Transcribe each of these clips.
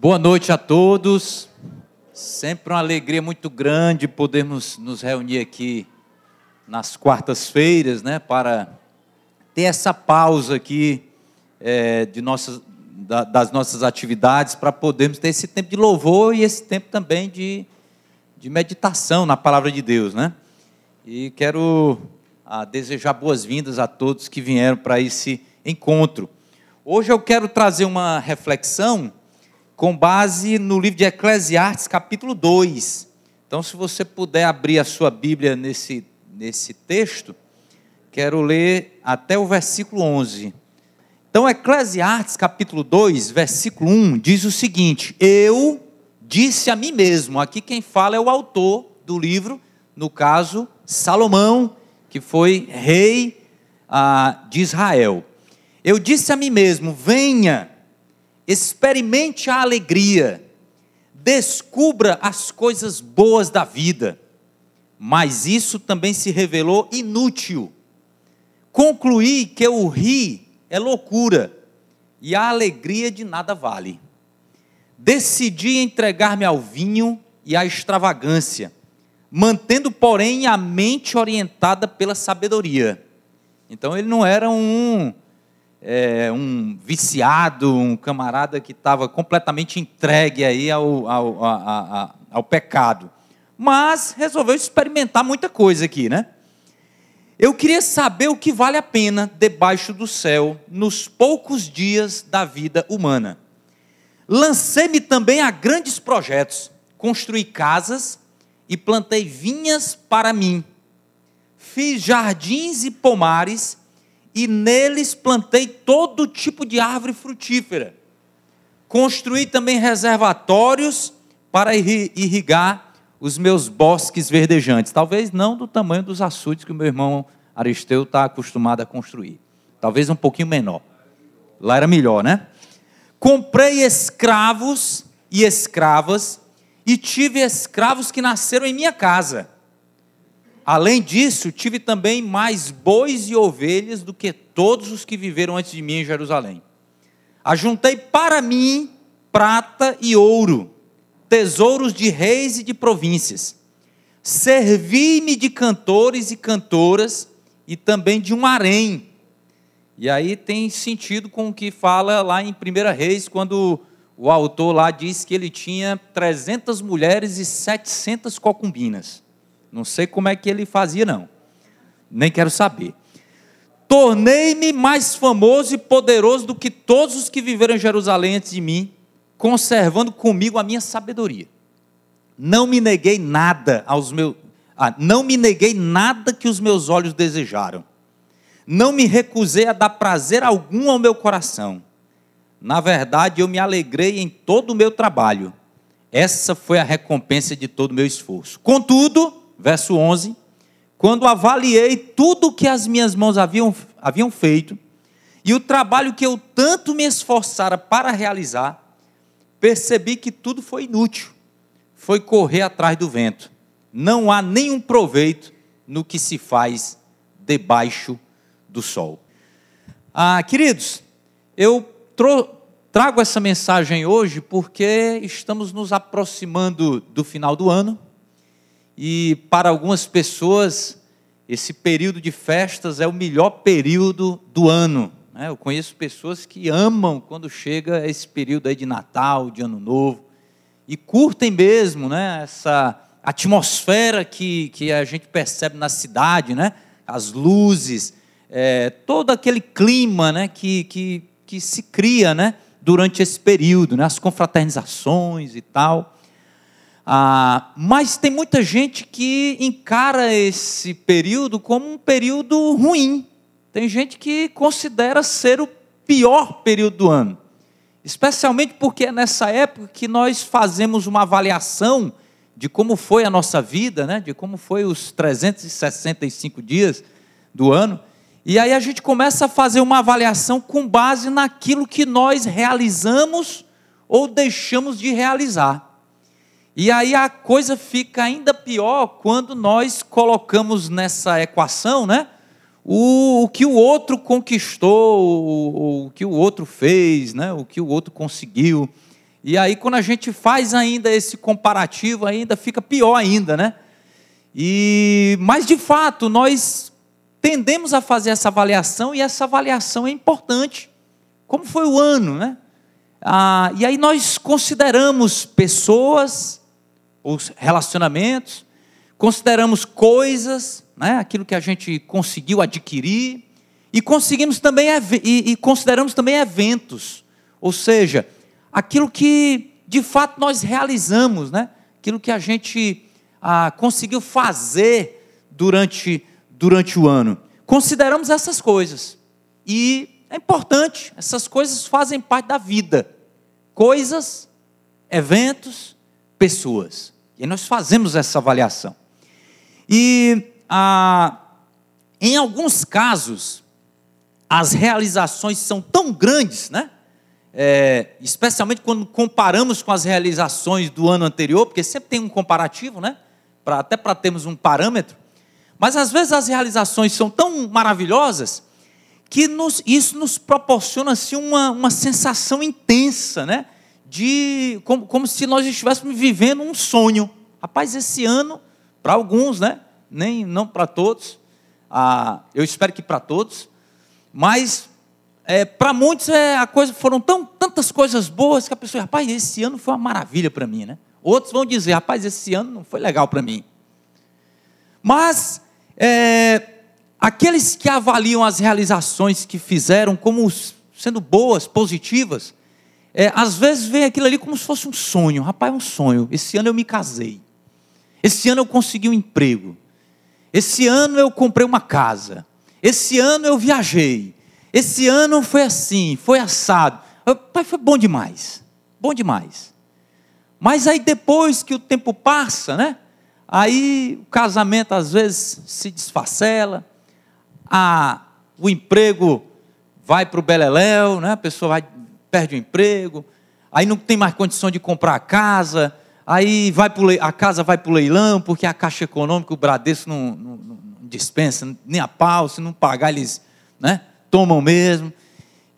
Boa noite a todos. Sempre uma alegria muito grande podermos nos reunir aqui nas quartas-feiras, né, para ter essa pausa aqui é, de nossas, da, das nossas atividades, para podermos ter esse tempo de louvor e esse tempo também de, de meditação na palavra de Deus, né? E quero ah, desejar boas-vindas a todos que vieram para esse encontro. Hoje eu quero trazer uma reflexão com base no livro de Eclesiastes, capítulo 2. Então, se você puder abrir a sua Bíblia nesse, nesse texto, quero ler até o versículo 11. Então, Eclesiastes, capítulo 2, versículo 1, diz o seguinte: Eu disse a mim mesmo, aqui quem fala é o autor do livro, no caso, Salomão, que foi rei ah, de Israel. Eu disse a mim mesmo: venha, experimente a alegria, descubra as coisas boas da vida. Mas isso também se revelou inútil. Concluí que o rir é loucura e a alegria de nada vale. Decidi entregar-me ao vinho e à extravagância, mantendo, porém, a mente orientada pela sabedoria. Então ele não era um é, um viciado, um camarada que estava completamente entregue aí ao, ao, ao, ao pecado. Mas resolveu experimentar muita coisa aqui, né? Eu queria saber o que vale a pena debaixo do céu nos poucos dias da vida humana. Lancei-me também a grandes projetos, construí casas e plantei vinhas para mim. Fiz jardins e pomares e neles plantei todo tipo de árvore frutífera. Construí também reservatórios para irrigar os meus bosques verdejantes. Talvez não do tamanho dos açudes que o meu irmão Aristeu está acostumado a construir. Talvez um pouquinho menor. Lá era melhor, né? Comprei escravos e escravas, e tive escravos que nasceram em minha casa Além disso, tive também mais bois e ovelhas do que todos os que viveram antes de mim em Jerusalém. Ajuntei para mim prata e ouro, tesouros de reis e de províncias. Servi-me de cantores e cantoras e também de um harém. E aí tem sentido com o que fala lá em 1 Reis, quando o autor lá diz que ele tinha 300 mulheres e 700 concubinas. Não sei como é que ele fazia, não. Nem quero saber. Tornei-me mais famoso e poderoso do que todos os que viveram em Jerusalém antes de mim, conservando comigo a minha sabedoria. Não me neguei nada aos meus, ah, não me neguei nada que os meus olhos desejaram. Não me recusei a dar prazer algum ao meu coração. Na verdade, eu me alegrei em todo o meu trabalho. Essa foi a recompensa de todo o meu esforço. Contudo, verso 11: Quando avaliei tudo o que as minhas mãos haviam, haviam feito, e o trabalho que eu tanto me esforçara para realizar, percebi que tudo foi inútil, foi correr atrás do vento. Não há nenhum proveito no que se faz debaixo do sol. Ah, queridos, eu trago essa mensagem hoje porque estamos nos aproximando do final do ano e para algumas pessoas, esse período de festas é o melhor período do ano. Né? Eu conheço pessoas que amam quando chega esse período aí de Natal, de Ano Novo, e curtem mesmo né? essa atmosfera que, que a gente percebe na cidade, né? as luzes, é, todo aquele clima né? que, que, que se cria né? durante esse período, né? as confraternizações e tal. Ah, mas tem muita gente que encara esse período como um período ruim. Tem gente que considera ser o pior período do ano. Especialmente porque é nessa época que nós fazemos uma avaliação de como foi a nossa vida, né? de como foi os 365 dias do ano. E aí a gente começa a fazer uma avaliação com base naquilo que nós realizamos ou deixamos de realizar. E aí a coisa fica ainda pior quando nós colocamos nessa equação, né? O, o que o outro conquistou, o, o, que o outro fez, né? O que o outro conseguiu. E aí, quando a gente faz ainda esse comparativo, ainda fica pior ainda, né? E, mas, de fato, nós tendemos a fazer essa avaliação e essa avaliação é importante. Como foi o ano, né? Ah, e aí nós consideramos pessoas, os relacionamentos, consideramos coisas, né, aquilo que a gente conseguiu adquirir, e conseguimos também e, e consideramos também eventos, ou seja, aquilo que de fato nós realizamos, né, aquilo que a gente ah, conseguiu fazer durante, durante o ano. Consideramos essas coisas. E é importante, essas coisas fazem parte da vida. Coisas, eventos, pessoas. E nós fazemos essa avaliação. E ah, em alguns casos, as realizações são tão grandes, né? É, especialmente quando comparamos com as realizações do ano anterior, porque sempre tem um comparativo, né? Pra, até para termos um parâmetro. Mas às vezes as realizações são tão maravilhosas que nos, isso nos proporciona assim, uma, uma sensação intensa, né? De como, como se nós estivéssemos vivendo um sonho. Rapaz, esse ano, para alguns, né? nem não para todos, ah, eu espero que para todos, mas é, para muitos é, a coisa, foram tão, tantas coisas boas que a pessoa, rapaz, esse ano foi uma maravilha para mim, né? Outros vão dizer, rapaz, esse ano não foi legal para mim. Mas é, aqueles que avaliam as realizações que fizeram como sendo boas, positivas, é, às vezes vê aquilo ali como se fosse um sonho. Rapaz, é um sonho. Esse ano eu me casei. Esse ano eu consegui um emprego. Esse ano eu comprei uma casa. Esse ano eu viajei. Esse ano foi assim, foi assado. Pai, foi bom demais. Bom demais. Mas aí depois que o tempo passa, né? Aí o casamento às vezes se desfacela, a, o emprego vai para o beleléu, né? a pessoa vai, perde o emprego, aí não tem mais condição de comprar a casa, Aí vai pro, a casa vai para o leilão, porque a Caixa Econômica, o Bradesco não, não, não, dispensa nem a pau, se não pagar eles né, tomam mesmo.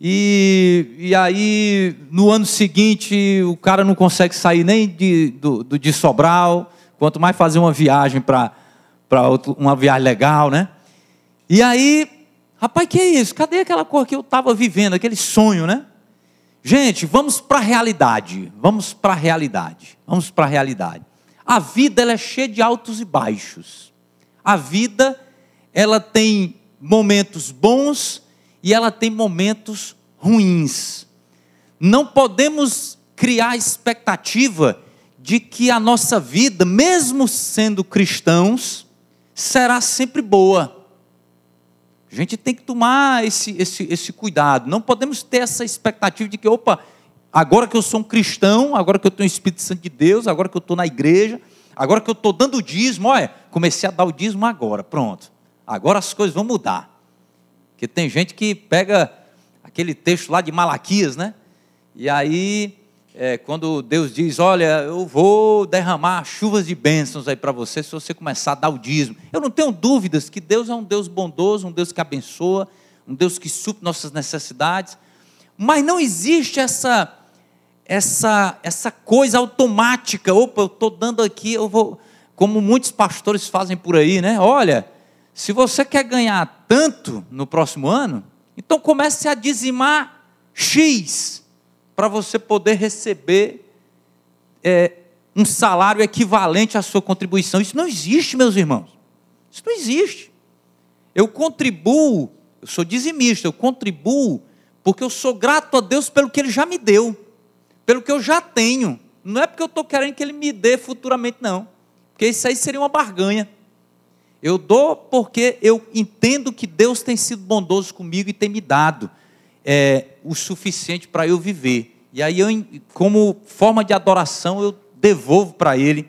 E, e aí, no ano seguinte, o cara não consegue sair nem de, do, do de Sobral, quanto mais fazer uma viagem para uma viagem legal, né? E aí, rapaz, que é isso? Cadê aquela cor que eu estava vivendo, aquele sonho, né? Gente, vamos para a realidade. Vamos para a realidade. Vamos para a realidade. A vida ela é cheia de altos e baixos. A vida ela tem momentos bons e ela tem momentos ruins. Não podemos criar expectativa de que a nossa vida, mesmo sendo cristãos, será sempre boa. A gente tem que tomar esse, esse, esse cuidado. Não podemos ter essa expectativa de que, opa, agora que eu sou um cristão, agora que eu tenho o Espírito Santo de Deus, agora que eu estou na igreja, agora que eu estou dando o dízimo, olha, comecei a dar o dízimo agora, pronto. Agora as coisas vão mudar. Porque tem gente que pega aquele texto lá de Malaquias, né? E aí é, quando Deus diz: Olha, eu vou derramar chuvas de bênçãos aí para você, se você começar a dar o dízimo. Eu não tenho dúvidas que Deus é um Deus bondoso, um Deus que abençoa, um Deus que supre nossas necessidades, mas não existe essa. Essa, essa coisa automática, opa, eu estou dando aqui, eu vou, como muitos pastores fazem por aí, né? Olha, se você quer ganhar tanto no próximo ano, então comece a dizimar X para você poder receber é, um salário equivalente à sua contribuição. Isso não existe, meus irmãos. Isso não existe. Eu contribuo, eu sou dizimista, eu contribuo porque eu sou grato a Deus pelo que Ele já me deu, pelo que eu já tenho. Não é porque eu estou querendo que Ele me dê futuramente, não. Porque isso aí seria uma barganha. Eu dou porque eu entendo que Deus tem sido bondoso comigo e tem me dado é, o suficiente para eu viver. E aí, eu, como forma de adoração, eu devolvo para Ele,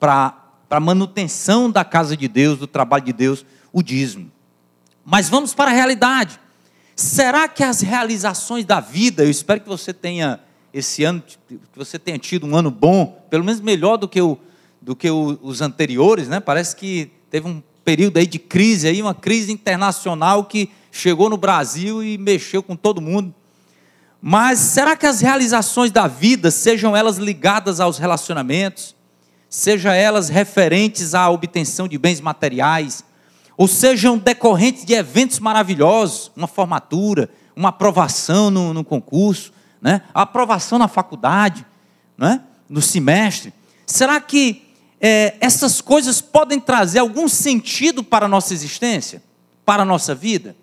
para a manutenção da casa de Deus, do trabalho de Deus, o dízimo. Mas vamos para a realidade. Será que as realizações da vida, eu espero que você tenha esse ano, que você tenha tido um ano bom, pelo menos melhor do que, o, do que o, os anteriores, né? Parece que teve um período aí de crise, aí, uma crise internacional que chegou no Brasil e mexeu com todo mundo. Mas será que as realizações da vida, sejam elas ligadas aos relacionamentos, sejam elas referentes à obtenção de bens materiais, ou sejam decorrentes de eventos maravilhosos, uma formatura, uma aprovação no, no concurso, né? a aprovação na faculdade, né? no semestre, será que é, essas coisas podem trazer algum sentido para a nossa existência, para a nossa vida?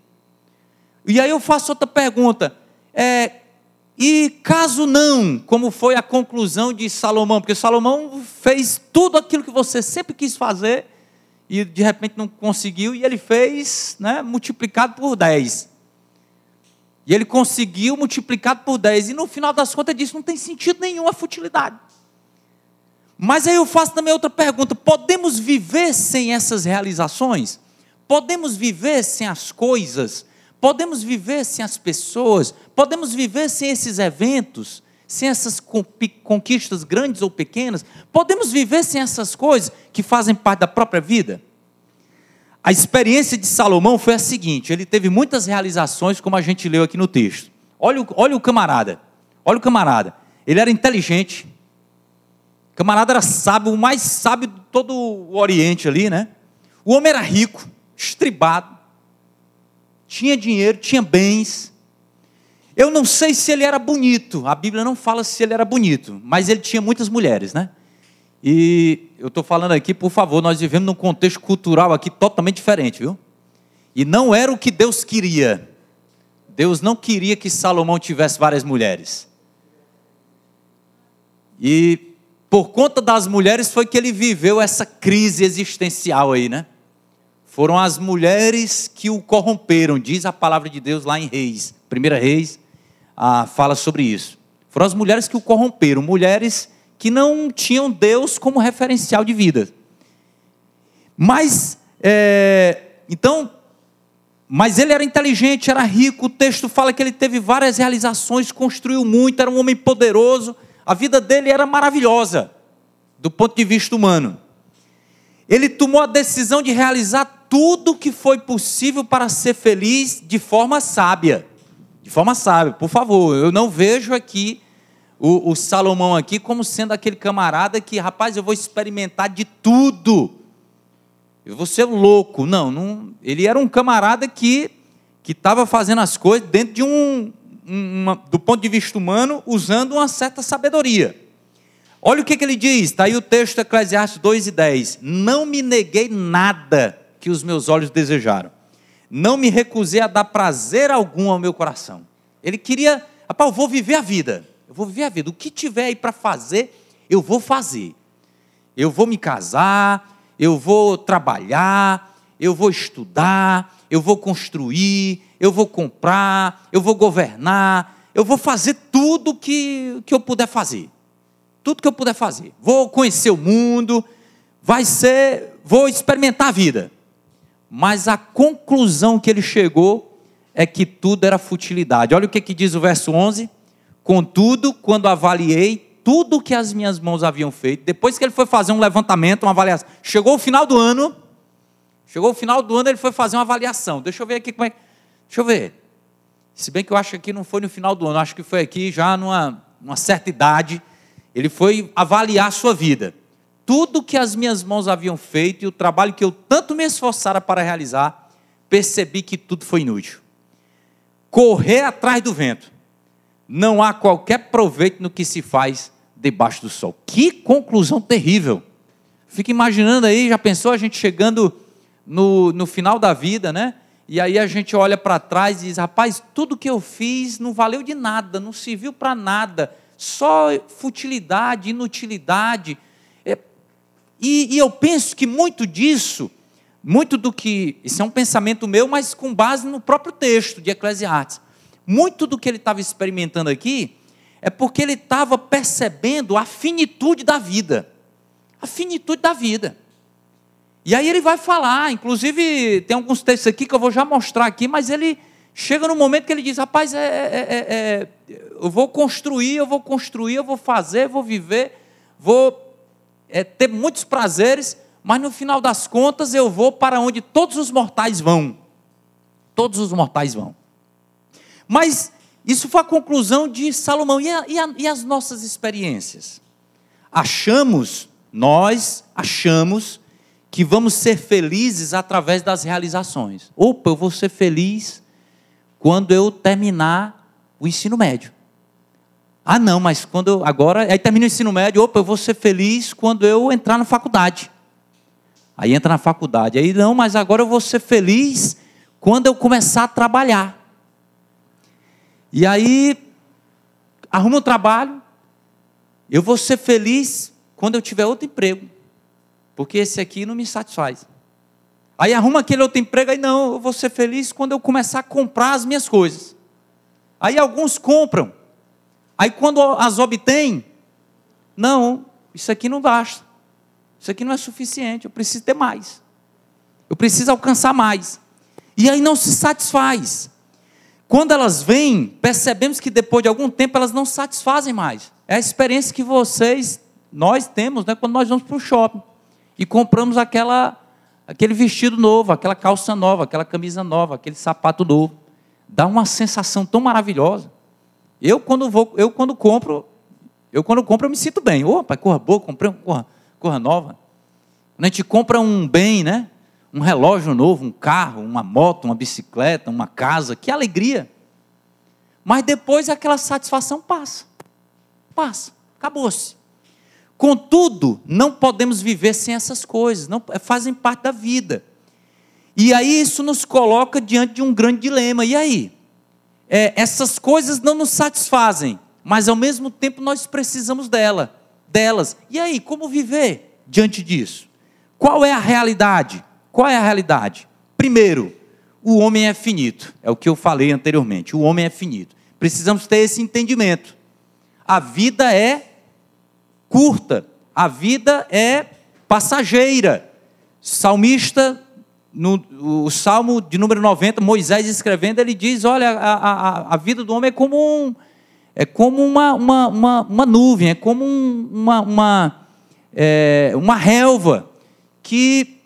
E aí eu faço outra pergunta: é, e caso não, como foi a conclusão de Salomão? Porque Salomão fez tudo aquilo que você sempre quis fazer e de repente não conseguiu, e ele fez né, multiplicado por 10. E ele conseguiu multiplicado por 10. E no final das contas ele disse: não tem sentido nenhum a futilidade. Mas aí eu faço também outra pergunta: podemos viver sem essas realizações? Podemos viver sem as coisas? Podemos viver sem as pessoas? Podemos viver sem esses eventos? Sem essas conquistas grandes ou pequenas? Podemos viver sem essas coisas que fazem parte da própria vida? A experiência de Salomão foi a seguinte: ele teve muitas realizações, como a gente leu aqui no texto. Olha o, olha o camarada, olha o camarada. Ele era inteligente, o camarada era sábio, o mais sábio de todo o Oriente ali, né? O homem era rico, estribado, tinha dinheiro, tinha bens. Eu não sei se ele era bonito, a Bíblia não fala se ele era bonito, mas ele tinha muitas mulheres, né? E eu estou falando aqui, por favor, nós vivemos num contexto cultural aqui totalmente diferente, viu? E não era o que Deus queria. Deus não queria que Salomão tivesse várias mulheres. E por conta das mulheres foi que ele viveu essa crise existencial aí, né? Foram as mulheres que o corromperam, diz a palavra de Deus lá em Reis. Primeira Reis ah, fala sobre isso. Foram as mulheres que o corromperam, mulheres que não tinham Deus como referencial de vida. Mas, é, então, mas ele era inteligente, era rico. O texto fala que ele teve várias realizações, construiu muito, era um homem poderoso a vida dele era maravilhosa, do ponto de vista humano. Ele tomou a decisão de realizar tudo que foi possível para ser feliz de forma sábia. De forma sábia, por favor, eu não vejo aqui o, o Salomão aqui como sendo aquele camarada que, rapaz, eu vou experimentar de tudo. Eu vou ser louco. Não, não ele era um camarada que que estava fazendo as coisas dentro de um, uma, do ponto de vista humano, usando uma certa sabedoria. Olha o que, que ele diz, está aí o texto Eclesiastes 2 e 10. Não me neguei nada que os meus olhos desejaram. Não me recusei a dar prazer algum ao meu coração. Ele queria, eu vou viver a vida. Eu vou viver a vida. O que tiver aí para fazer, eu vou fazer. Eu vou me casar, eu vou trabalhar, eu vou estudar, eu vou construir, eu vou comprar, eu vou governar, eu vou fazer tudo que, que eu puder fazer. Tudo que eu puder fazer. Vou conhecer o mundo, vai ser, vou experimentar a vida. Mas a conclusão que ele chegou é que tudo era futilidade. Olha o que, que diz o verso 11. Contudo, quando avaliei tudo que as minhas mãos haviam feito, depois que ele foi fazer um levantamento, uma avaliação, chegou o final do ano, chegou o final do ano, ele foi fazer uma avaliação. Deixa eu ver aqui como é Deixa eu ver. Se bem que eu acho que aqui não foi no final do ano, acho que foi aqui já numa, numa certa idade. Ele foi avaliar a sua vida. Tudo que as minhas mãos haviam feito e o trabalho que eu tanto me esforçara para realizar, percebi que tudo foi inútil. Correr atrás do vento. Não há qualquer proveito no que se faz debaixo do sol. Que conclusão terrível. Fica imaginando aí, já pensou a gente chegando no, no final da vida, né? E aí a gente olha para trás e diz: rapaz, tudo que eu fiz não valeu de nada, não serviu para nada, só futilidade, inutilidade. E, e eu penso que muito disso, muito do que. Isso é um pensamento meu, mas com base no próprio texto de Eclesiastes. Muito do que ele estava experimentando aqui é porque ele estava percebendo a finitude da vida. A finitude da vida. E aí ele vai falar, inclusive tem alguns textos aqui que eu vou já mostrar aqui, mas ele chega no momento que ele diz: rapaz, é, é, é, é eu vou construir, eu vou construir, eu vou fazer, eu vou viver, vou é, ter muitos prazeres, mas no final das contas eu vou para onde todos os mortais vão. Todos os mortais vão. Mas isso foi a conclusão de Salomão. E, a, e, a, e as nossas experiências? Achamos, nós achamos, que vamos ser felizes através das realizações. Opa, eu vou ser feliz quando eu terminar o ensino médio. Ah, não, mas quando eu, agora, aí termina o ensino médio, opa, eu vou ser feliz quando eu entrar na faculdade. Aí entra na faculdade. Aí não, mas agora eu vou ser feliz quando eu começar a trabalhar. E aí arruma um trabalho. Eu vou ser feliz quando eu tiver outro emprego. Porque esse aqui não me satisfaz. Aí arruma aquele outro emprego, aí não, eu vou ser feliz quando eu começar a comprar as minhas coisas. Aí alguns compram. Aí quando as obtêm, não, isso aqui não basta. Isso aqui não é suficiente, eu preciso ter mais. Eu preciso alcançar mais. E aí não se satisfaz. Quando elas vêm, percebemos que depois de algum tempo elas não satisfazem mais. É a experiência que vocês, nós temos, né, quando nós vamos para o shopping e compramos aquela, aquele vestido novo, aquela calça nova, aquela camisa nova, aquele sapato novo. Dá uma sensação tão maravilhosa. Eu quando vou, eu quando compro, eu quando compro eu me sinto bem. Opa, corra boa, comprei uma corra, corra nova. Quando a gente compra um bem, né? Um relógio novo, um carro, uma moto, uma bicicleta, uma casa, que alegria. Mas depois aquela satisfação passa. Passa, acabou-se. Contudo, não podemos viver sem essas coisas, não fazem parte da vida. E aí isso nos coloca diante de um grande dilema. E aí? É, essas coisas não nos satisfazem, mas ao mesmo tempo nós precisamos dela, delas. E aí, como viver diante disso? Qual é a realidade? Qual é a realidade? Primeiro, o homem é finito, é o que eu falei anteriormente. O homem é finito. Precisamos ter esse entendimento. A vida é curta, a vida é passageira. Salmista, no o Salmo de número 90, Moisés escrevendo, ele diz: Olha, a, a, a vida do homem é como, um, é como uma, uma, uma, uma nuvem, é como um, uma, uma, é, uma relva que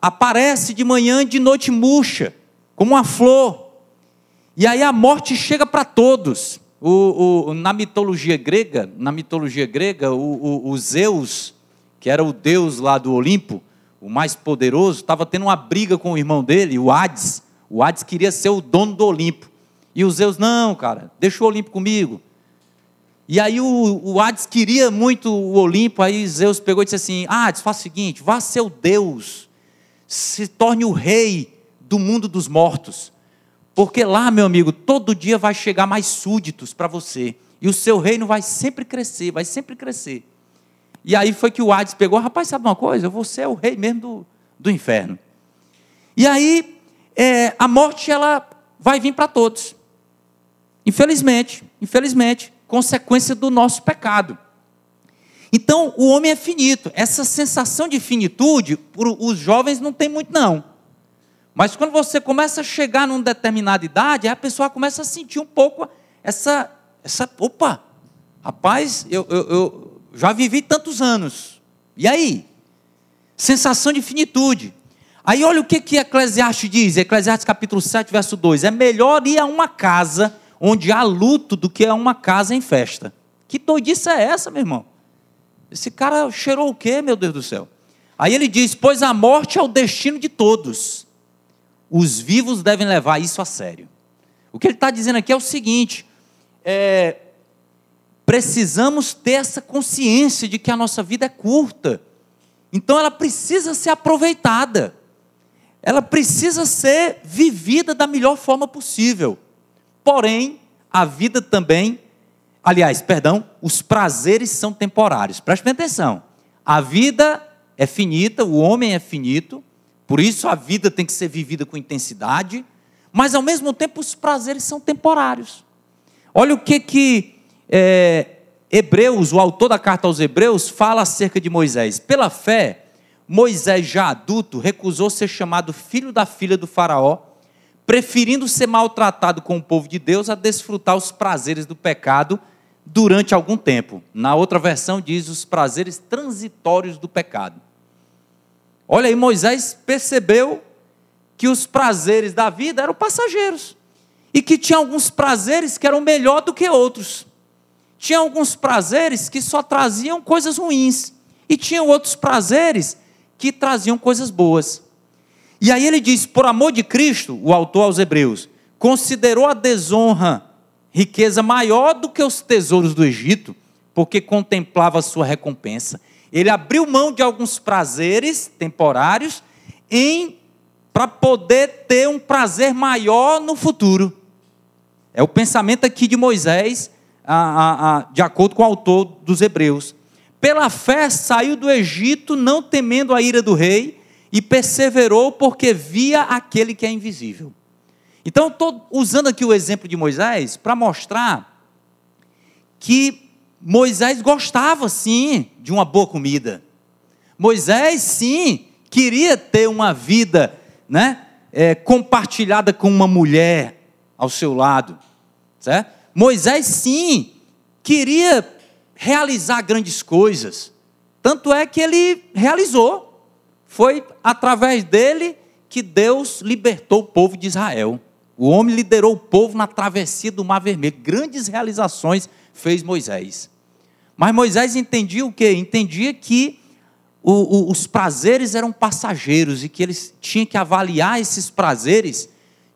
aparece de manhã e de noite murcha, como uma flor. E aí a morte chega para todos. O, o, na mitologia grega, na mitologia grega, o, o, Zeus, que era o deus lá do Olimpo, o mais poderoso, estava tendo uma briga com o irmão dele, o Hades. O Hades queria ser o dono do Olimpo. E o Zeus, não, cara, deixa o Olimpo comigo. E aí o, o Hades queria muito o Olimpo, aí Zeus pegou e disse assim: Hades, faça o seguinte, vá ser o Deus, se torne o rei do mundo dos mortos. Porque lá, meu amigo, todo dia vai chegar mais súditos para você. E o seu reino vai sempre crescer, vai sempre crescer. E aí foi que o Hades pegou, rapaz, sabe uma coisa? Você é o rei mesmo do, do inferno. E aí, é, a morte, ela vai vir para todos. Infelizmente, infelizmente, consequência do nosso pecado. Então, o homem é finito. Essa sensação de finitude, os jovens não tem muito, não. Mas quando você começa a chegar numa determinada idade, a pessoa começa a sentir um pouco essa. essa opa, rapaz, eu, eu, eu já vivi tantos anos. E aí? Sensação de finitude. Aí olha o que, que Eclesiastes diz, Eclesiastes capítulo 7, verso 2. É melhor ir a uma casa onde há luto do que a uma casa em festa. Que doidice é essa, meu irmão? Esse cara cheirou o quê, meu Deus do céu? Aí ele diz: Pois a morte é o destino de todos os vivos devem levar isso a sério. O que ele está dizendo aqui é o seguinte: é, precisamos ter essa consciência de que a nossa vida é curta. Então ela precisa ser aproveitada. Ela precisa ser vivida da melhor forma possível. Porém, a vida também, aliás, perdão, os prazeres são temporários. Preste atenção. A vida é finita, o homem é finito, por isso a vida tem que ser vivida com intensidade, mas ao mesmo tempo os prazeres são temporários. Olha o que que é, Hebreus, o autor da carta aos Hebreus, fala acerca de Moisés. Pela fé, Moisés, já adulto, recusou ser chamado filho da filha do Faraó, preferindo ser maltratado com o povo de Deus a desfrutar os prazeres do pecado durante algum tempo. Na outra versão diz os prazeres transitórios do pecado. Olha aí, Moisés percebeu que os prazeres da vida eram passageiros. e que tinha alguns prazeres que eram melhor do que outros. Tinha alguns prazeres que só traziam coisas ruins, e tinha outros prazeres que traziam coisas boas. E aí ele diz: por amor de Cristo, o autor aos Hebreus, considerou a desonra riqueza maior do que os tesouros do Egito, porque contemplava a sua recompensa. Ele abriu mão de alguns prazeres temporários em para poder ter um prazer maior no futuro. É o pensamento aqui de Moisés, a, a, a, de acordo com o autor dos Hebreus. Pela fé saiu do Egito, não temendo a ira do rei, e perseverou porque via aquele que é invisível. Então, estou usando aqui o exemplo de Moisés para mostrar que Moisés gostava sim de uma boa comida. Moisés sim queria ter uma vida, né, é, compartilhada com uma mulher ao seu lado, certo? Moisés sim queria realizar grandes coisas. Tanto é que ele realizou. Foi através dele que Deus libertou o povo de Israel. O homem liderou o povo na travessia do Mar Vermelho. Grandes realizações fez Moisés. Mas Moisés entendia o quê? Entendia que o, o, os prazeres eram passageiros e que eles tinham que avaliar esses prazeres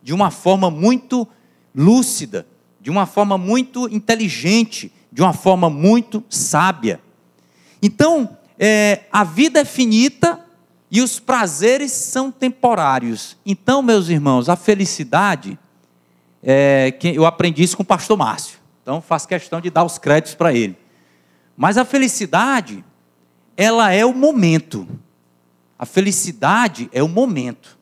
de uma forma muito lúcida, de uma forma muito inteligente, de uma forma muito sábia. Então, é, a vida é finita, e os prazeres são temporários. Então, meus irmãos, a felicidade, é, eu aprendi isso com o pastor Márcio. Então, faço questão de dar os créditos para ele. Mas a felicidade, ela é o momento. A felicidade é o momento.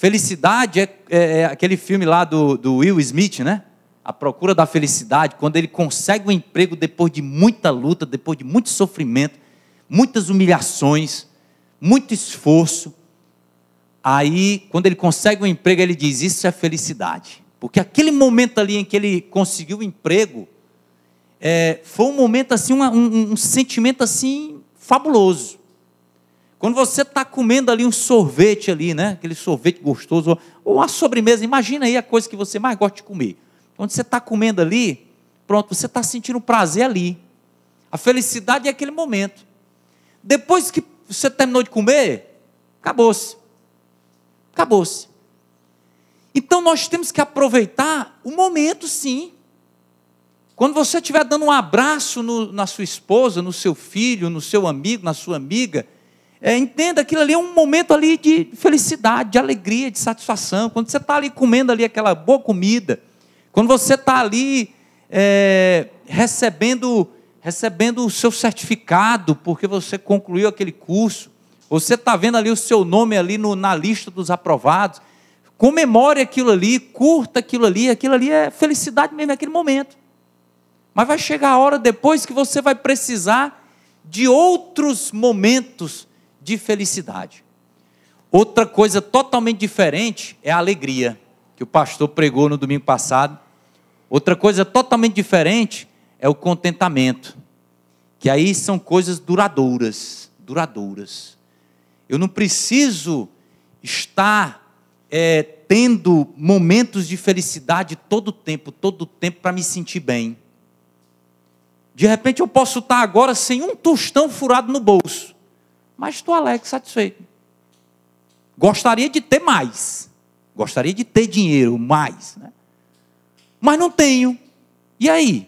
Felicidade é, é, é aquele filme lá do, do Will Smith, né? A procura da felicidade, quando ele consegue um emprego depois de muita luta, depois de muito sofrimento, muitas humilhações muito esforço. Aí, quando ele consegue um emprego, ele diz: Isso é felicidade. Porque aquele momento ali em que ele conseguiu o emprego, é, foi um momento assim, uma, um, um sentimento assim, fabuloso. Quando você está comendo ali um sorvete ali, né? Aquele sorvete gostoso, ou uma sobremesa, imagina aí a coisa que você mais gosta de comer. Quando você está comendo ali, pronto, você está sentindo prazer ali. A felicidade é aquele momento. Depois que você terminou de comer, acabou-se. Acabou-se. Então nós temos que aproveitar o momento, sim. Quando você estiver dando um abraço no, na sua esposa, no seu filho, no seu amigo, na sua amiga, é, entenda aquilo ali é um momento ali de felicidade, de alegria, de satisfação. Quando você está ali comendo ali aquela boa comida, quando você está ali é, recebendo recebendo o seu certificado, porque você concluiu aquele curso. Você está vendo ali o seu nome ali no, na lista dos aprovados. Comemore aquilo ali, curta aquilo ali, aquilo ali é felicidade mesmo naquele momento. Mas vai chegar a hora depois que você vai precisar de outros momentos de felicidade. Outra coisa totalmente diferente é a alegria, que o pastor pregou no domingo passado. Outra coisa totalmente diferente é o contentamento, que aí são coisas duradouras, duradouras. Eu não preciso estar é, tendo momentos de felicidade todo o tempo, todo o tempo para me sentir bem. De repente eu posso estar agora sem um tostão furado no bolso, mas estou alegre, satisfeito. Gostaria de ter mais, gostaria de ter dinheiro mais, né? mas não tenho. E aí?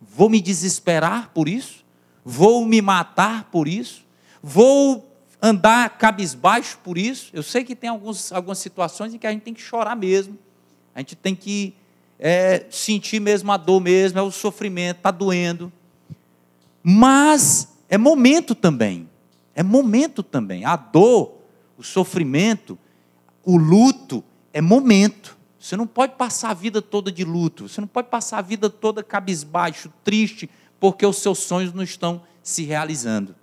Vou me desesperar por isso? Vou me matar por isso? Vou andar cabisbaixo por isso? Eu sei que tem alguns, algumas situações em que a gente tem que chorar mesmo. A gente tem que é, sentir mesmo a dor mesmo, é o sofrimento, está doendo. Mas é momento também. É momento também. A dor, o sofrimento, o luto é momento. Você não pode passar a vida toda de luto, você não pode passar a vida toda cabisbaixo, triste, porque os seus sonhos não estão se realizando.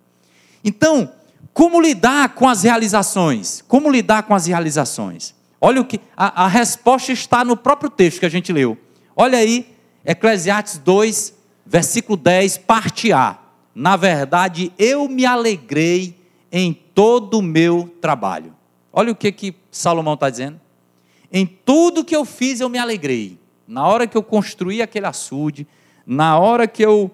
Então, como lidar com as realizações? Como lidar com as realizações? Olha o que a, a resposta está no próprio texto que a gente leu. Olha aí, Eclesiastes 2, versículo 10, parte A. Na verdade, eu me alegrei em todo o meu trabalho. Olha o que, que Salomão está dizendo. Em tudo que eu fiz, eu me alegrei. Na hora que eu construí aquele açude, na hora que eu.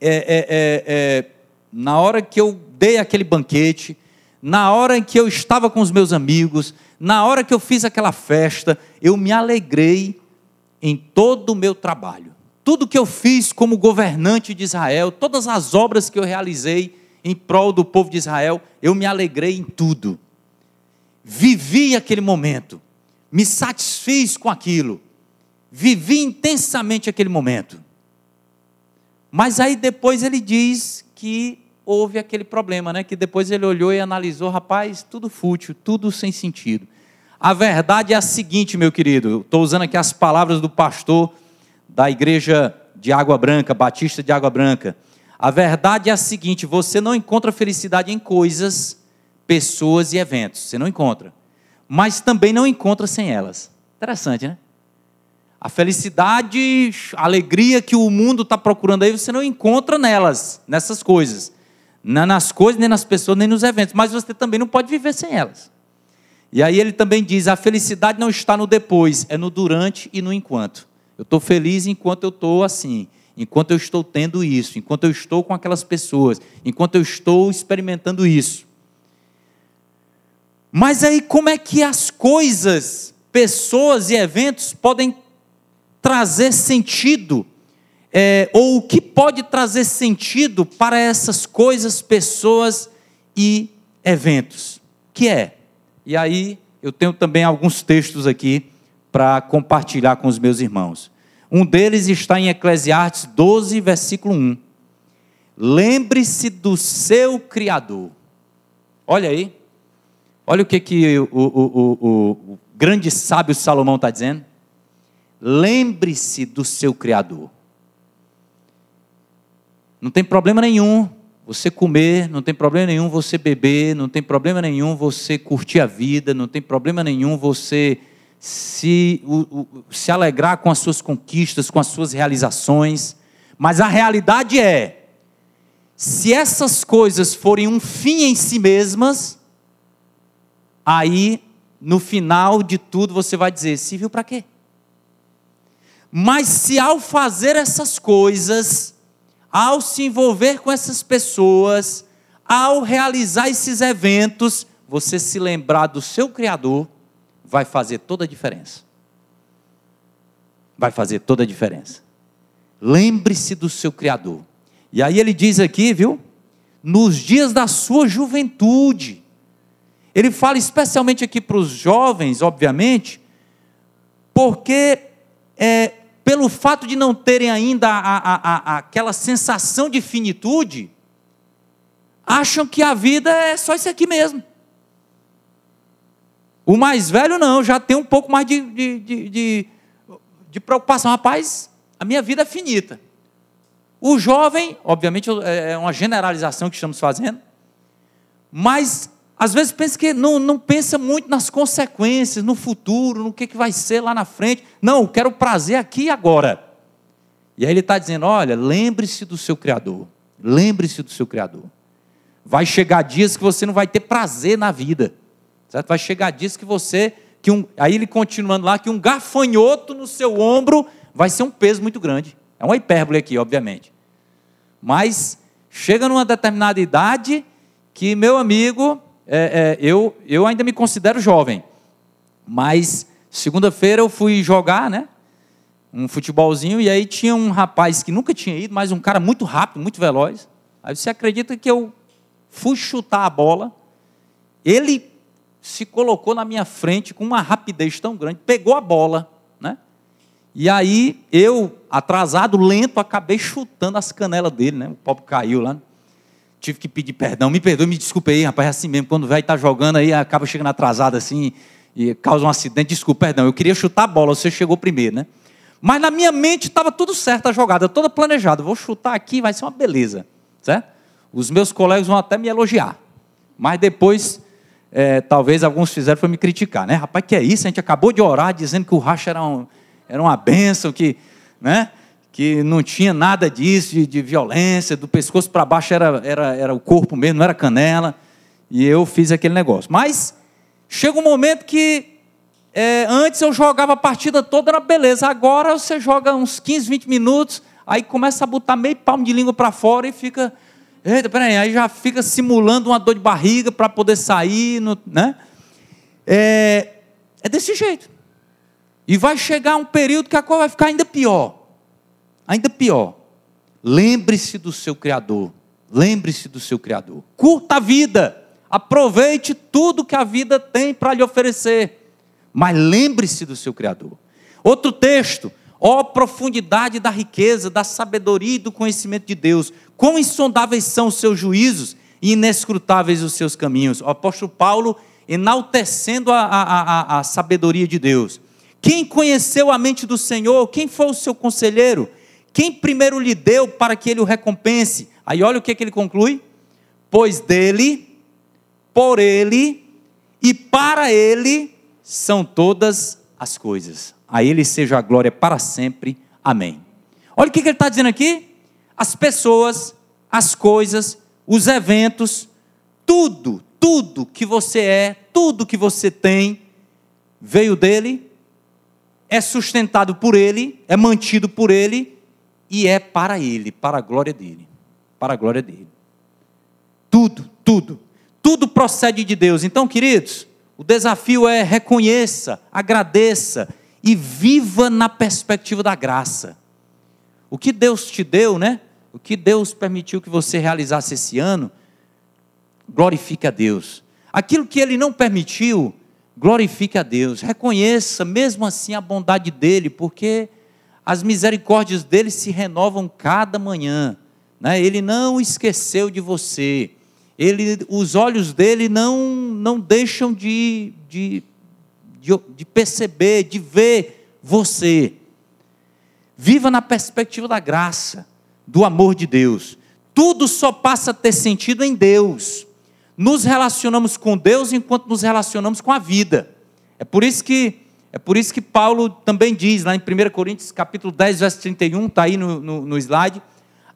É, é, é, é, na hora que eu dei aquele banquete, na hora em que eu estava com os meus amigos, na hora que eu fiz aquela festa, eu me alegrei em todo o meu trabalho. Tudo que eu fiz como governante de Israel, todas as obras que eu realizei em prol do povo de Israel, eu me alegrei em tudo. Vivi aquele momento, me satisfiz com aquilo, vivi intensamente aquele momento. Mas aí depois ele diz que houve aquele problema, né? Que depois ele olhou e analisou, rapaz, tudo fútil, tudo sem sentido. A verdade é a seguinte, meu querido, estou usando aqui as palavras do pastor da igreja de Água Branca, Batista de Água Branca. A verdade é a seguinte: você não encontra felicidade em coisas, pessoas e eventos. Você não encontra. Mas também não encontra sem elas. Interessante, né? A felicidade, a alegria que o mundo está procurando aí, você não encontra nelas, nessas coisas. Não nas coisas, nem nas pessoas, nem nos eventos. Mas você também não pode viver sem elas. E aí ele também diz: a felicidade não está no depois, é no durante e no enquanto. Eu estou feliz enquanto eu estou assim, enquanto eu estou tendo isso, enquanto eu estou com aquelas pessoas, enquanto eu estou experimentando isso. Mas aí, como é que as coisas, pessoas e eventos podem trazer sentido, é, ou o que pode trazer sentido para essas coisas, pessoas e eventos. Que é? E aí eu tenho também alguns textos aqui para compartilhar com os meus irmãos. Um deles está em Eclesiastes 12, versículo 1. Lembre-se do seu Criador. Olha aí. Olha o que, que o, o, o, o grande sábio Salomão está dizendo. Lembre-se do seu Criador. Não tem problema nenhum você comer, não tem problema nenhum você beber, não tem problema nenhum você curtir a vida, não tem problema nenhum você se, se alegrar com as suas conquistas, com as suas realizações. Mas a realidade é: se essas coisas forem um fim em si mesmas, aí no final de tudo você vai dizer: se viu para quê? Mas se ao fazer essas coisas, ao se envolver com essas pessoas, ao realizar esses eventos, você se lembrar do seu Criador, vai fazer toda a diferença. Vai fazer toda a diferença. Lembre-se do seu Criador. E aí ele diz aqui, viu? Nos dias da sua juventude. Ele fala especialmente aqui para os jovens, obviamente, porque é, pelo fato de não terem ainda a, a, a, aquela sensação de finitude, acham que a vida é só isso aqui mesmo. O mais velho não, já tem um pouco mais de, de, de, de, de preocupação. Rapaz, a minha vida é finita. O jovem, obviamente é, é uma generalização que estamos fazendo, mas às vezes pensa que não, não pensa muito nas consequências, no futuro, no que, que vai ser lá na frente. Não, quero prazer aqui e agora. E aí ele está dizendo: olha, lembre-se do seu Criador. Lembre-se do seu Criador. Vai chegar dias que você não vai ter prazer na vida. Certo? Vai chegar dias que você. Que um, aí ele continuando lá, que um gafanhoto no seu ombro vai ser um peso muito grande. É uma hipérbole aqui, obviamente. Mas chega numa determinada idade que, meu amigo, é, é, eu, eu ainda me considero jovem, mas segunda-feira eu fui jogar, né? Um futebolzinho, e aí tinha um rapaz que nunca tinha ido, mas um cara muito rápido, muito veloz. Aí você acredita que eu fui chutar a bola, ele se colocou na minha frente com uma rapidez tão grande, pegou a bola, né? E aí eu, atrasado, lento, acabei chutando as canelas dele, né? O pobre caiu lá tive que pedir perdão. Me perdoe, me desculpe aí, rapaz, é assim mesmo. Quando o velho está jogando aí, acaba chegando atrasado assim e causa um acidente. Desculpe, perdão. Eu queria chutar a bola, você chegou primeiro, né? Mas na minha mente estava tudo certo, a jogada toda planejada. Vou chutar aqui, vai ser uma beleza, certo? Os meus colegas vão até me elogiar. Mas depois, é, talvez alguns fizeram foi me criticar, né? Rapaz, que é isso? A gente acabou de orar dizendo que o racha era, um, era uma bênção, que, né? que não tinha nada disso, de, de violência, do pescoço para baixo era, era, era o corpo mesmo, não era canela, e eu fiz aquele negócio. Mas chega um momento que é, antes eu jogava a partida toda na beleza, agora você joga uns 15, 20 minutos, aí começa a botar meio palmo de língua para fora e fica. Eita, peraí, aí já fica simulando uma dor de barriga para poder sair, no, né? É, é desse jeito. E vai chegar um período que a coisa vai ficar ainda pior. Ainda pior. Lembre-se do seu Criador. Lembre-se do seu Criador. Curta a vida. Aproveite tudo que a vida tem para lhe oferecer. Mas lembre-se do seu Criador. Outro texto. Ó profundidade da riqueza, da sabedoria e do conhecimento de Deus. Quão insondáveis são os seus juízos e inescrutáveis os seus caminhos. O apóstolo Paulo enaltecendo a, a, a, a sabedoria de Deus. Quem conheceu a mente do Senhor? Quem foi o seu conselheiro? Quem primeiro lhe deu para que ele o recompense? Aí olha o que, que ele conclui: pois dele, por ele e para ele são todas as coisas. A ele seja a glória para sempre. Amém. Olha o que, ele está dizendo aqui: as pessoas, as coisas, os eventos, tudo, tudo que você é, tudo que você tem, veio dele, é sustentado por ele, é mantido por ele e é para ele, para a glória dele. Para a glória dele. Tudo, tudo. Tudo procede de Deus. Então, queridos, o desafio é reconheça, agradeça e viva na perspectiva da graça. O que Deus te deu, né? O que Deus permitiu que você realizasse esse ano, glorifique a Deus. Aquilo que Ele não permitiu, glorifique a Deus. Reconheça mesmo assim a bondade dEle, porque as misericórdias dele se renovam cada manhã. Né? Ele não esqueceu de você. Ele, os olhos dele não, não deixam de, de, de, de perceber, de ver você. Viva na perspectiva da graça, do amor de Deus. Tudo só passa a ter sentido em Deus. Nos relacionamos com Deus enquanto nos relacionamos com a vida. É por isso que é por isso que Paulo também diz, lá em 1 Coríntios capítulo 10, verso 31, está aí no, no, no slide,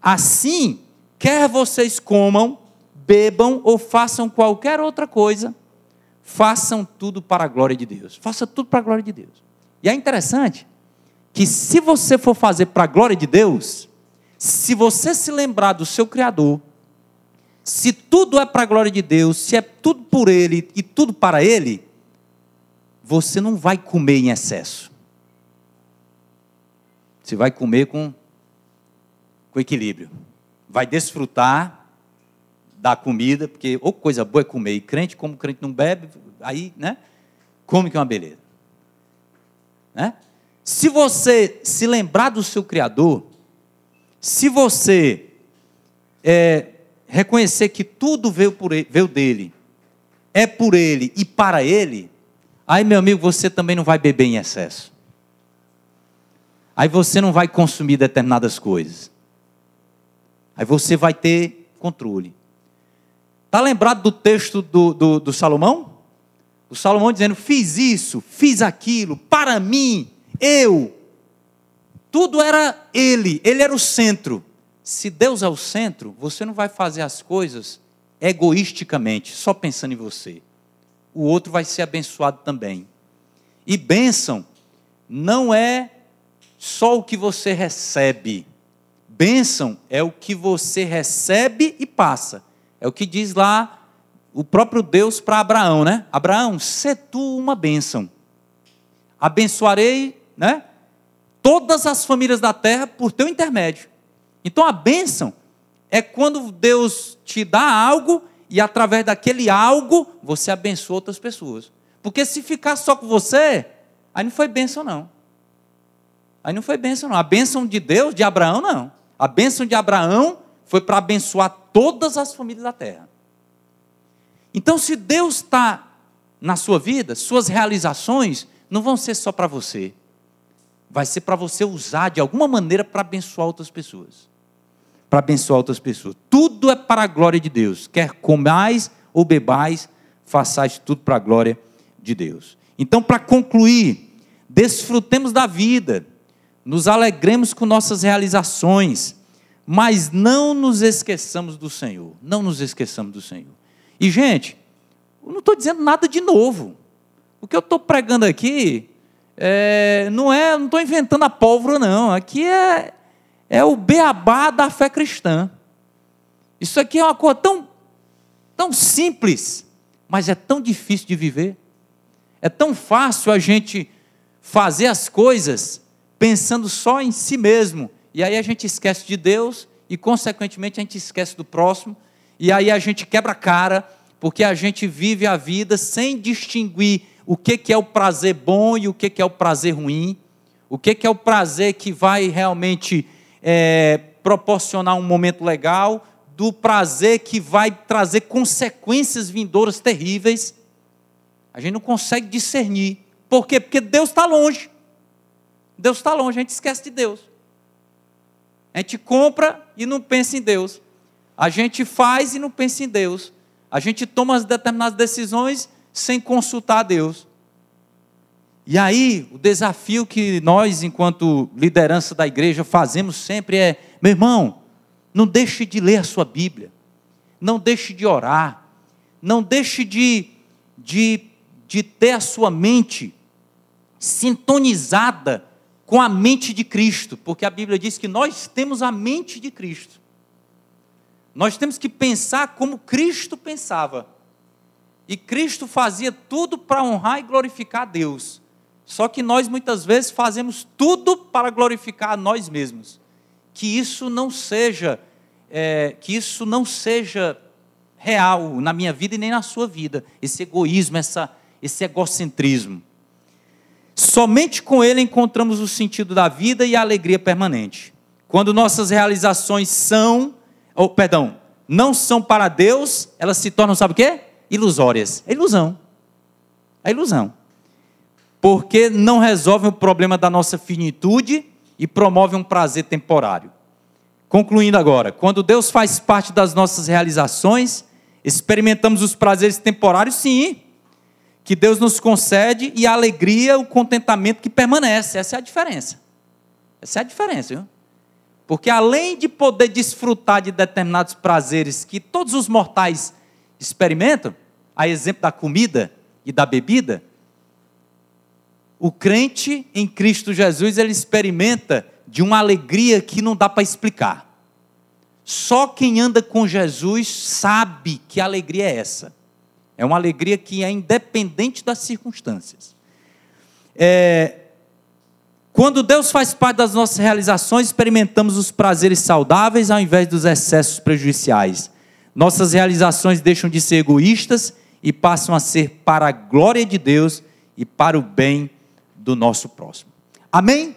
assim, quer vocês comam, bebam ou façam qualquer outra coisa, façam tudo para a glória de Deus. Faça tudo para a glória de Deus. E é interessante que se você for fazer para a glória de Deus, se você se lembrar do seu Criador, se tudo é para a glória de Deus, se é tudo por Ele e tudo para Ele, você não vai comer em excesso. Você vai comer com, com equilíbrio. Vai desfrutar da comida, porque ou coisa boa é comer. E crente, como crente não bebe, aí, né? Come que é uma beleza. Né? Se você se lembrar do seu Criador, se você é, reconhecer que tudo veio, por ele, veio dele, é por ele e para ele, Aí, meu amigo, você também não vai beber em excesso. Aí você não vai consumir determinadas coisas. Aí você vai ter controle. Está lembrado do texto do, do, do Salomão? O Salomão dizendo: Fiz isso, fiz aquilo, para mim, eu. Tudo era ele, ele era o centro. Se Deus é o centro, você não vai fazer as coisas egoisticamente, só pensando em você o outro vai ser abençoado também. E bênção não é só o que você recebe. Bênção é o que você recebe e passa. É o que diz lá o próprio Deus para Abraão, né? Abraão, sê tu uma bênção. Abençoarei, né? Todas as famílias da terra por teu intermédio. Então a bênção é quando Deus te dá algo e através daquele algo você abençoa outras pessoas. Porque se ficar só com você, aí não foi bênção, não. Aí não foi bênção, não. A bênção de Deus, de Abraão, não. A bênção de Abraão foi para abençoar todas as famílias da terra. Então, se Deus está na sua vida, suas realizações não vão ser só para você. Vai ser para você usar de alguma maneira para abençoar outras pessoas para abençoar outras pessoas. Tudo é para a glória de Deus. Quer comais ou bebais, façais tudo para a glória de Deus. Então, para concluir, desfrutemos da vida, nos alegremos com nossas realizações, mas não nos esqueçamos do Senhor. Não nos esqueçamos do Senhor. E, gente, eu não estou dizendo nada de novo. o que eu estou pregando aqui é, não é, não estou inventando a pólvora, não. Aqui é, é o beabá da fé cristã. Isso aqui é uma coisa tão, tão simples, mas é tão difícil de viver. É tão fácil a gente fazer as coisas pensando só em si mesmo. E aí a gente esquece de Deus e, consequentemente, a gente esquece do próximo. E aí a gente quebra a cara, porque a gente vive a vida sem distinguir o que, que é o prazer bom e o que, que é o prazer ruim, o que, que é o prazer que vai realmente é, proporcionar um momento legal, do prazer que vai trazer consequências vindouras terríveis. A gente não consegue discernir. Por quê? Porque Deus está longe. Deus está longe, a gente esquece de Deus. A gente compra e não pensa em Deus. A gente faz e não pensa em Deus. A gente toma determinadas decisões sem consultar a Deus. E aí, o desafio que nós, enquanto liderança da igreja, fazemos sempre é: meu irmão, não deixe de ler a sua Bíblia, não deixe de orar, não deixe de, de, de ter a sua mente sintonizada com a mente de Cristo, porque a Bíblia diz que nós temos a mente de Cristo. Nós temos que pensar como Cristo pensava. E Cristo fazia tudo para honrar e glorificar a Deus. Só que nós muitas vezes fazemos tudo para glorificar a nós mesmos. Que isso não seja, é, que isso não seja real na minha vida e nem na sua vida. Esse egoísmo, essa, esse egocentrismo. Somente com ele encontramos o sentido da vida e a alegria permanente. Quando nossas realizações são, ou perdão, não são para Deus, elas se tornam, sabe o quê? ilusórias. É ilusão. É ilusão. Porque não resolve o problema da nossa finitude e promove um prazer temporário. Concluindo agora, quando Deus faz parte das nossas realizações, experimentamos os prazeres temporários, sim, que Deus nos concede e a alegria, o contentamento que permanece. Essa é a diferença. Essa é a diferença, viu? Porque além de poder desfrutar de determinados prazeres que todos os mortais experimentam, a exemplo da comida e da bebida, o crente em Cristo Jesus, ele experimenta de uma alegria que não dá para explicar. Só quem anda com Jesus sabe que alegria é essa. É uma alegria que é independente das circunstâncias. É, quando Deus faz parte das nossas realizações, experimentamos os prazeres saudáveis ao invés dos excessos prejudiciais. Nossas realizações deixam de ser egoístas e passam a ser para a glória de Deus e para o bem do nosso próximo. Amém?